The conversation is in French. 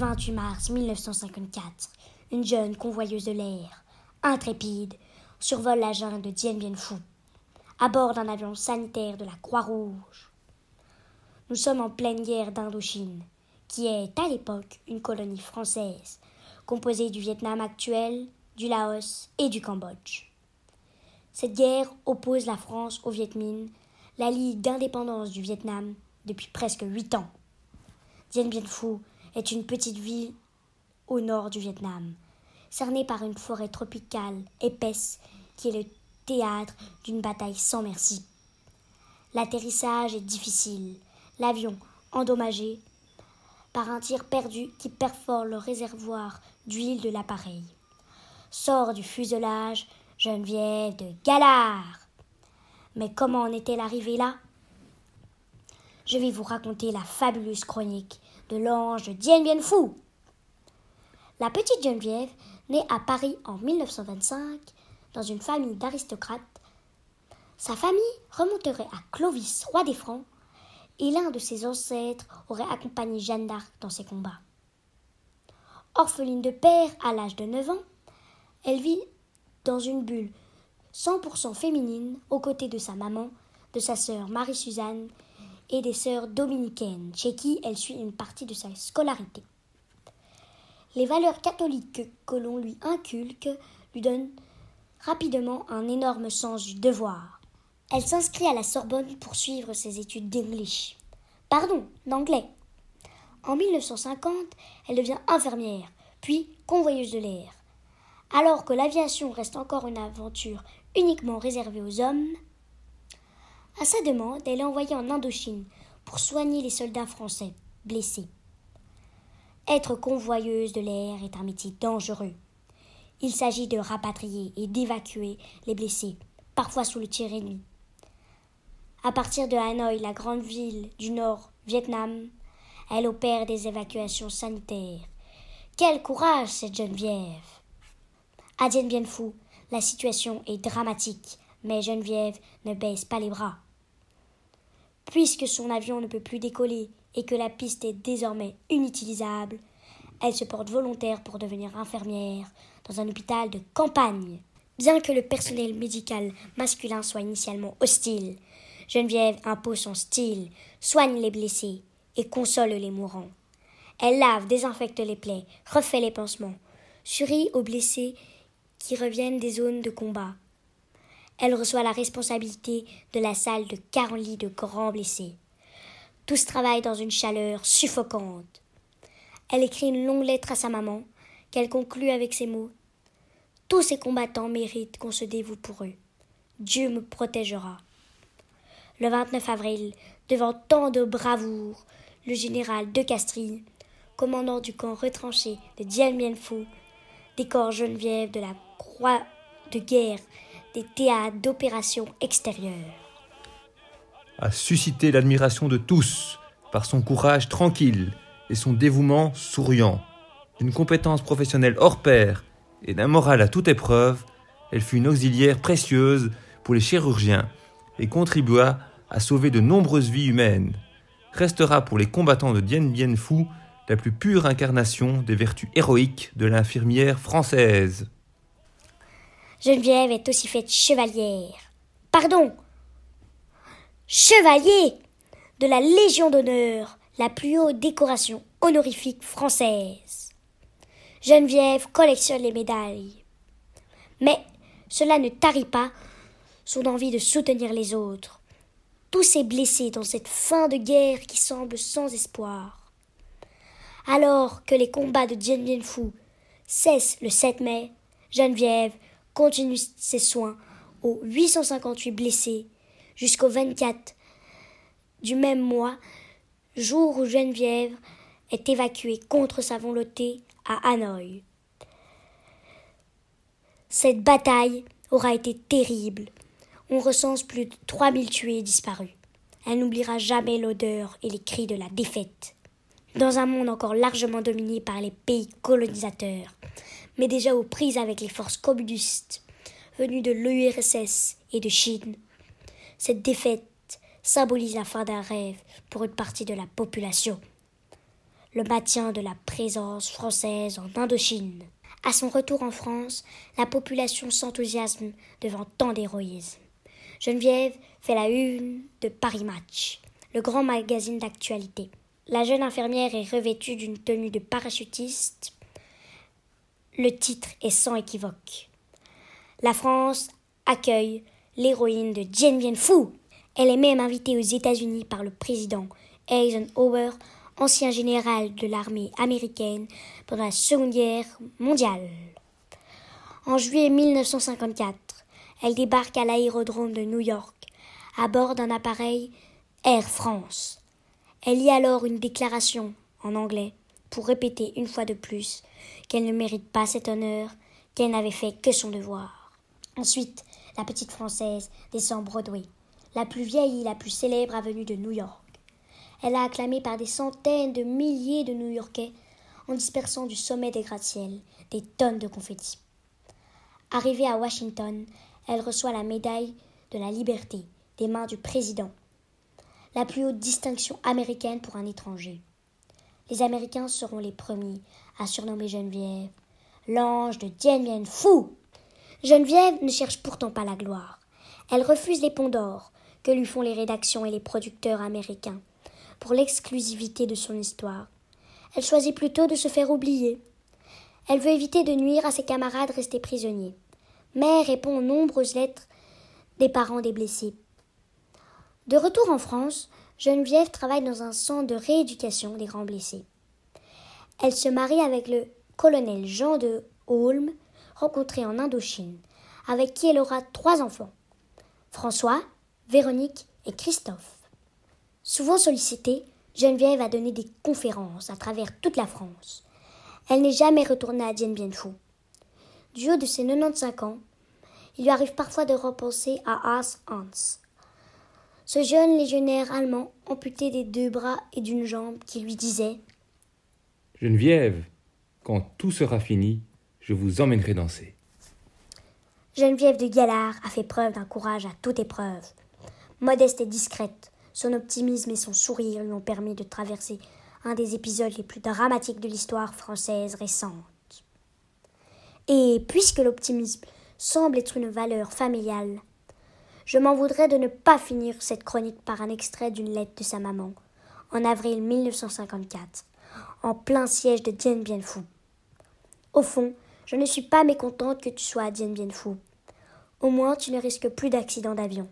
28 mars 1954, une jeune convoyeuse de l'air, intrépide, survole la jungle de Dien Bien Phu, à bord d'un avion sanitaire de la Croix-Rouge. Nous sommes en pleine guerre d'Indochine, qui est à l'époque une colonie française, composée du Vietnam actuel, du Laos et du Cambodge. Cette guerre oppose la France au Viet Minh, la Ligue d'indépendance du Vietnam, depuis presque huit ans. Dien Bien Phu est une petite ville au nord du Vietnam, cernée par une forêt tropicale épaisse qui est le théâtre d'une bataille sans merci. L'atterrissage est difficile, l'avion endommagé par un tir perdu qui perfore le réservoir d'huile de l'appareil. Sort du fuselage Geneviève de Galard. Mais comment en est-elle arrivée là? Je vais vous raconter la fabuleuse chronique de l'ange Dien Bien. La petite Geneviève, née à Paris en 1925, dans une famille d'aristocrates, sa famille remonterait à Clovis, roi des Francs, et l'un de ses ancêtres aurait accompagné Jeanne d'Arc dans ses combats. Orpheline de père à l'âge de 9 ans, elle vit dans une bulle 100% féminine aux côtés de sa maman, de sa sœur Marie-Suzanne et des sœurs dominicaines, chez qui elle suit une partie de sa scolarité. Les valeurs catholiques que l'on lui inculque lui donnent rapidement un énorme sens du devoir. Elle s'inscrit à la Sorbonne pour suivre ses études d'anglais. Pardon, d'anglais. En 1950, elle devient infirmière, puis convoyeuse de l'air. Alors que l'aviation reste encore une aventure uniquement réservée aux hommes, à sa demande, elle est envoyée en Indochine pour soigner les soldats français blessés. Être convoyeuse de l'air est un métier dangereux. Il s'agit de rapatrier et d'évacuer les blessés, parfois sous le tir ennemi. À partir de Hanoï, la grande ville du nord Vietnam, elle opère des évacuations sanitaires. Quel courage, cette Geneviève À Dien Bien Phu, la situation est dramatique, mais Geneviève ne baisse pas les bras. Puisque son avion ne peut plus décoller et que la piste est désormais inutilisable, elle se porte volontaire pour devenir infirmière dans un hôpital de campagne. Bien que le personnel médical masculin soit initialement hostile, Geneviève impose son style, soigne les blessés et console les mourants. Elle lave, désinfecte les plaies, refait les pansements, sourit aux blessés qui reviennent des zones de combat. Elle reçoit la responsabilité de la salle de 40 lits de grands blessés. Tous travaillent dans une chaleur suffocante. Elle écrit une longue lettre à sa maman, qu'elle conclut avec ces mots. Tous ces combattants méritent qu'on se dévoue pour eux. Dieu me protégera. Le 29 avril, devant tant de bravoure, le général de Castries, commandant du camp retranché de Dien Bien Phu, décore Geneviève de la croix de guerre des théâtres d'opérations extérieures. A suscité l'admiration de tous par son courage tranquille et son dévouement souriant. D'une compétence professionnelle hors pair et d'un moral à toute épreuve, elle fut une auxiliaire précieuse pour les chirurgiens et contribua à sauver de nombreuses vies humaines. Restera pour les combattants de Dien Bien Phu la plus pure incarnation des vertus héroïques de l'infirmière française. Geneviève est aussi faite chevalière. Pardon Chevalier de la Légion d'honneur, la plus haute décoration honorifique française. Geneviève collectionne les médailles. Mais cela ne tarit pas son envie de soutenir les autres, tous ces blessés dans cette fin de guerre qui semble sans espoir. Alors que les combats de Dien Bien cessent le 7 mai, Geneviève continue ses soins aux 858 blessés jusqu'au 24 du même mois, jour où Geneviève est évacuée contre sa volonté à Hanoï. Cette bataille aura été terrible. On recense plus de 3000 tués et disparus. Elle n'oubliera jamais l'odeur et les cris de la défaite. Dans un monde encore largement dominé par les pays colonisateurs, mais déjà aux prises avec les forces communistes venues de l'URSS et de Chine. Cette défaite symbolise la fin d'un rêve pour une partie de la population. le maintien de la présence française en Indochine. À son retour en France, la population s'enthousiasme devant tant d'héroïsme. Geneviève fait la une de Paris Match, le grand magazine d'actualité. La jeune infirmière est revêtue d'une tenue de parachutiste. Le titre est sans équivoque. La France accueille l'héroïne de Dien Bien Phu. Elle est même invitée aux États-Unis par le président Eisenhower, ancien général de l'armée américaine pendant la Seconde Guerre mondiale. En juillet 1954, elle débarque à l'aérodrome de New York à bord d'un appareil Air France. Elle lit alors une déclaration en anglais pour répéter une fois de plus qu'elle ne mérite pas cet honneur, qu'elle n'avait fait que son devoir. Ensuite, la petite Française descend Broadway, la plus vieille et la plus célèbre avenue de New York. Elle a acclamée par des centaines de milliers de New-Yorkais en dispersant du sommet des gratte-ciels des tonnes de confettis. Arrivée à Washington, elle reçoit la médaille de la liberté des mains du président, la plus haute distinction américaine pour un étranger. Les Américains seront les premiers à surnommer Geneviève l'ange de Dien Bien Phu. Geneviève ne cherche pourtant pas la gloire. Elle refuse les ponts d'or que lui font les rédactions et les producteurs américains pour l'exclusivité de son histoire. Elle choisit plutôt de se faire oublier. Elle veut éviter de nuire à ses camarades restés prisonniers, mais répond aux nombreuses lettres des parents des blessés. De retour en France, Geneviève travaille dans un centre de rééducation des grands blessés. Elle se marie avec le colonel Jean de Holm, rencontré en Indochine, avec qui elle aura trois enfants François, Véronique et Christophe. Souvent sollicitée, Geneviève a donné des conférences à travers toute la France. Elle n'est jamais retournée à Dien Bien Phu. Du haut de ses 95 ans, il lui arrive parfois de repenser à Ars Hans, ce jeune légionnaire allemand amputé des deux bras et d'une jambe qui lui disait Geneviève, quand tout sera fini, je vous emmènerai danser. Geneviève de Galard a fait preuve d'un courage à toute épreuve. Modeste et discrète, son optimisme et son sourire lui ont permis de traverser un des épisodes les plus dramatiques de l'histoire française récente. Et puisque l'optimisme semble être une valeur familiale, je m'en voudrais de ne pas finir cette chronique par un extrait d'une lettre de sa maman, en avril 1954, en plein siège de Dien Bien Phu. Au fond, je ne suis pas mécontente que tu sois à Dien Bien Phu. Au moins, tu ne risques plus d'accident d'avion.